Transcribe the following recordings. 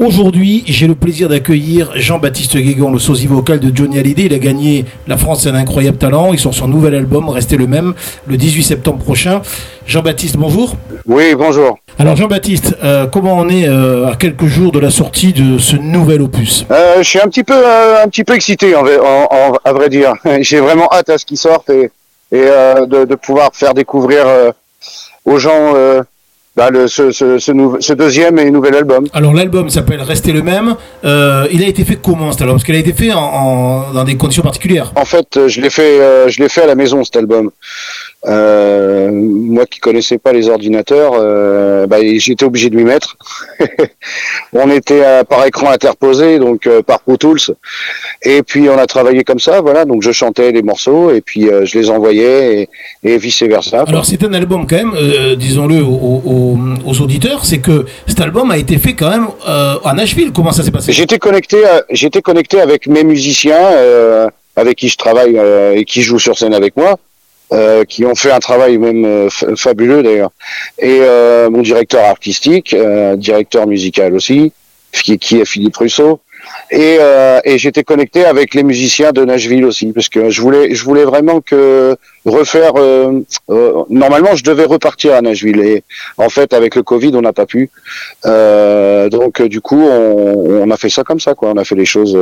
Aujourd'hui, j'ai le plaisir d'accueillir Jean-Baptiste Guégan, le sosie vocal de Johnny Hallyday. Il a gagné La France a un incroyable talent. Il sort son nouvel album, Restez le même, le 18 septembre prochain. Jean-Baptiste, bonjour. Oui, bonjour. Alors Jean-Baptiste, euh, comment on est euh, à quelques jours de la sortie de ce nouvel opus? Euh, Je suis un petit peu, un petit peu excité, en, à vrai dire. J'ai vraiment hâte à ce qu'il sorte et, et de, de, pouvoir faire découvrir aux gens bah, le, ce, ce, ce, deuxième et nouvel album. Alors l'album s'appelle Rester le même. Euh, il a été fait comment cet album? Parce qu'il a été fait en, dans des conditions particulières. En fait, je l'ai fait, euh, je l'ai fait à la maison cet album. Euh, moi qui connaissais pas les ordinateurs, euh, bah, j'étais obligé de m'y mettre. on était par écran interposé, donc euh, par Pro Tools, et puis on a travaillé comme ça, voilà. Donc je chantais les morceaux et puis euh, je les envoyais et, et vice versa. Alors c'est un album quand même, disons-le aux, aux, auditeurs, c'est que cet album a été fait quand même à Nashville. Comment ça s'est passé? J'étais connecté, j'étais connecté avec mes musiciens avec qui je travaille et qui jouent sur scène avec moi. Euh, qui ont fait un travail même euh, fabuleux d'ailleurs. Et euh, mon directeur artistique, directeur musical aussi, qui, est Philippe Russo. Et, et j'étais connecté avec les musiciens de Nashville aussi, parce que je voulais, je voulais vraiment que refaire. normalement, je devais repartir à Nashville, et en fait, avec le Covid, on n'a pas pu. donc, du coup, on, on, a fait ça comme ça, quoi. On a fait les choses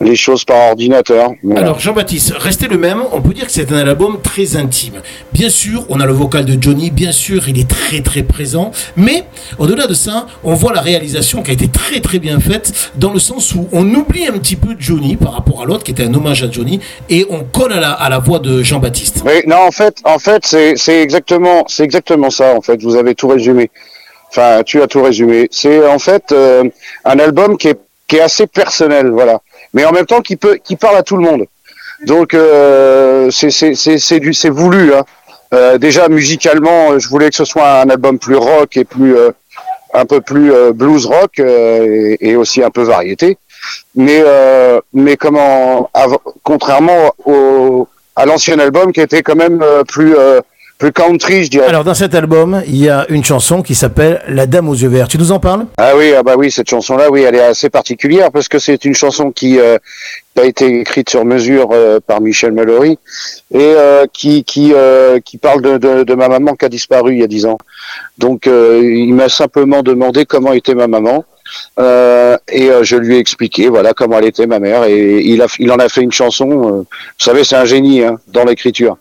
les choses par ordinateur. Alors Jean-Baptiste, restez le même, on peut dire que c'est un album très intime. Bien sûr, on a le vocal de Johnny, bien sûr, il est très très présent, mais au-delà de ça, on voit la réalisation qui a été très très bien faite, dans le sens où on oublie un petit peu Johnny par rapport à l'autre, qui était un hommage à Johnny, et on colle à la, à la voix de Jean-Baptiste. Oui, non, en fait, en fait c'est exactement, exactement ça, en fait, vous avez tout résumé. Enfin, tu as tout résumé. C'est en fait euh, un album qui est, qui est assez personnel, voilà mais en même temps qui peut, qui parle à tout le monde. Donc euh, c'est c'est du c'est voulu. Hein. Euh, déjà musicalement, je voulais que ce soit un album plus rock et plus euh, un peu plus euh, blues rock et, et, aussi un peu variété. Mais mais comment contrairement au à l'ancien album qui était quand même plus plus country, je dirais. Alors dans cet album, il y a une chanson qui s'appelle La Dame aux yeux verts. Tu nous en parles? Ah oui, ah bah oui, cette chanson-là, oui, elle est assez particulière parce que c'est une chanson qui, euh, a été écrite sur mesure euh, par Michel Mallory et euh, qui qui qui parle de, de, de, ma maman qui a disparu il y a dix ans. Donc il m'a simplement demandé comment était ma maman. et je lui ai expliqué voilà comment elle était ma mère et il a il en a fait une chanson. vous savez, c'est un génie hein, dans l'écriture.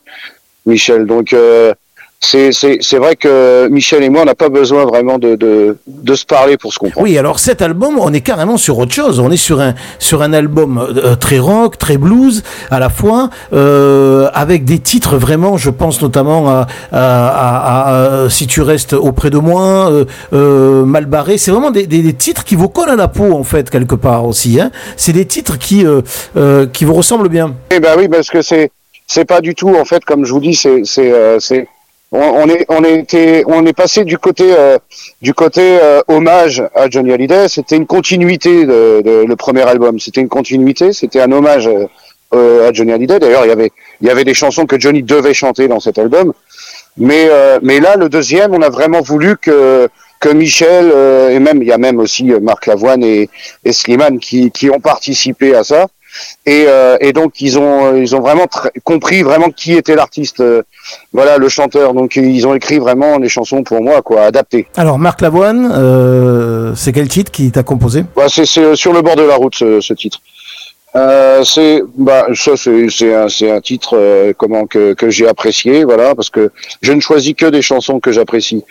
Michel. Donc euh, c'est vrai que Michel et moi, on n'a pas besoin vraiment de, de, de, se parler pour se comprendre. Oui, alors cet album, on est carrément sur autre chose. On est sur un, sur un album euh, très rock, très blues à la fois, euh, avec des titres vraiment, je pense notamment à, à, à, Si tu restes auprès de moi, euh, euh Mal barré. C'est vraiment des, des, des, titres qui vous collent à la peau, en fait, quelque part aussi. Hein. C'est des titres qui, euh, qui vous ressemblent bien. Eh ben oui, parce que c'est c'est pas du tout en fait comme je vous dis c'est c'est euh, c'est on, est on est on est passé du côté euh, du côté euh, hommage à Johnny Hallyday. C'était une continuité de, de, le premier album. C'était une continuité. C'était un hommage à Johnny Hallyday. D'ailleurs il y avait il y avait des chansons que Johnny devait chanter dans cet album. Mais mais là le deuxième on a vraiment voulu que que Michel et même il y a même aussi Marc Lavoine et, et Slimane qui qui ont participé à ça et, euh, et donc ils ont ils ont vraiment compris vraiment qui était l'artiste, euh, voilà le chanteur. Donc ils ont écrit vraiment les chansons pour moi quoi, adaptées. Alors Marc Lavoine, euh, c'est quel titre qui t'a composé? Bah, c'est sur le bord de la route ce, ce titre. Euh, c'est bah ça c'est un c'est un titre euh, comment que que j'ai apprécié voilà parce que je ne choisis que des chansons que j'apprécie.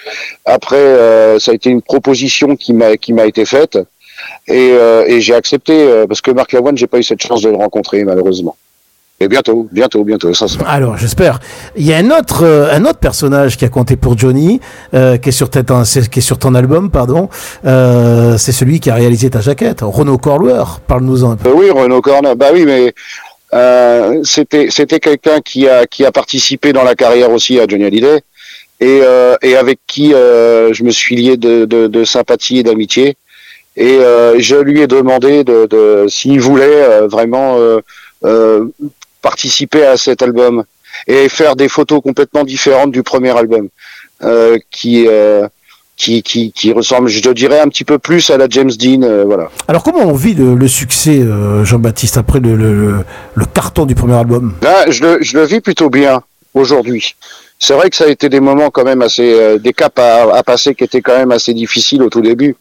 Après euh, ça a été une proposition qui m'a qui m'a été faite et, euh, et j'ai accepté euh, parce que Marc Lavoine, j'ai pas eu cette chance de le rencontrer malheureusement. Et bientôt, bientôt, bientôt, ça sera. Alors, j'espère. Il y a un autre, euh, un autre personnage qui a compté pour Johnny, euh, qui est sur ton, qui est sur ton album, pardon. Euh, c'est celui qui a réalisé ta jaquette, Renaud Corlouer. Parle-nous-en un peu. oui, Renaud Corlouer. Bah oui, mais c'était, c'était quelqu'un qui a, qui a participé dans la carrière aussi à Johnny Hallyday et, et avec qui je me suis lié de, de, de sympathie et d'amitié. Et euh, je lui ai demandé de, de s'il voulait euh, vraiment euh, participer à cet album et faire des photos complètement différentes du premier album, qui qui, qui, qui ressemble, je dirais, un petit peu plus à la James Dean, euh, voilà. Alors comment on vit le, succès, euh, Jean-Baptiste, après le, le, le, carton du premier album? Là, je le, je le vis plutôt bien aujourd'hui. C'est vrai que ça a été des moments quand même assez, euh, des caps à, à, passer qui étaient quand même assez difficiles au tout début.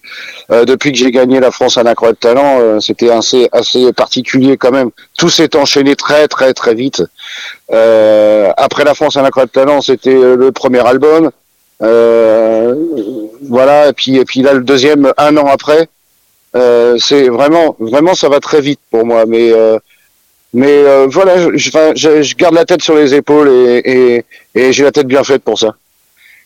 Euh, depuis que j'ai gagné la France à l'incroyable talent, euh, c'était assez, assez particulier quand même. Tout s'est enchaîné très très très vite. après la France à l'incroyable talent, c'était le premier album. voilà, et puis et puis là le deuxième un an après. c'est vraiment vraiment ça va très vite pour moi, mais mais euh, voilà, je, je, garde la tête sur les épaules et, et, et j'ai la tête bien faite pour ça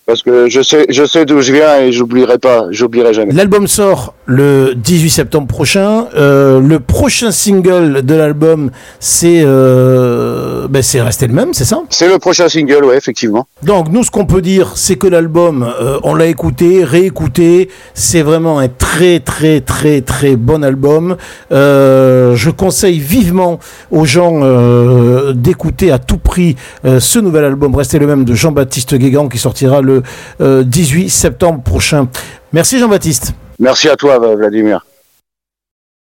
parce que je sais, je sais d'où je viens et j'oublierai pas, j'oublierai jamais. L'album sort le 18 septembre prochain. Euh, le prochain single de l'album, c'est euh, ben c'est resté le même, c'est ça? C'est le prochain single, ouais, effectivement. Donc nous, ce qu'on peut dire, c'est que l'album, euh, on l'a écouté, réécouté, c'est vraiment un très très très très bon album. Euh, je conseille vivement aux gens d'écouter à tout prix ce nouvel album, restez le même de Jean-Baptiste Guégan qui sortira le 18 septembre prochain. Merci Jean-Baptiste. Merci à toi Vladimir.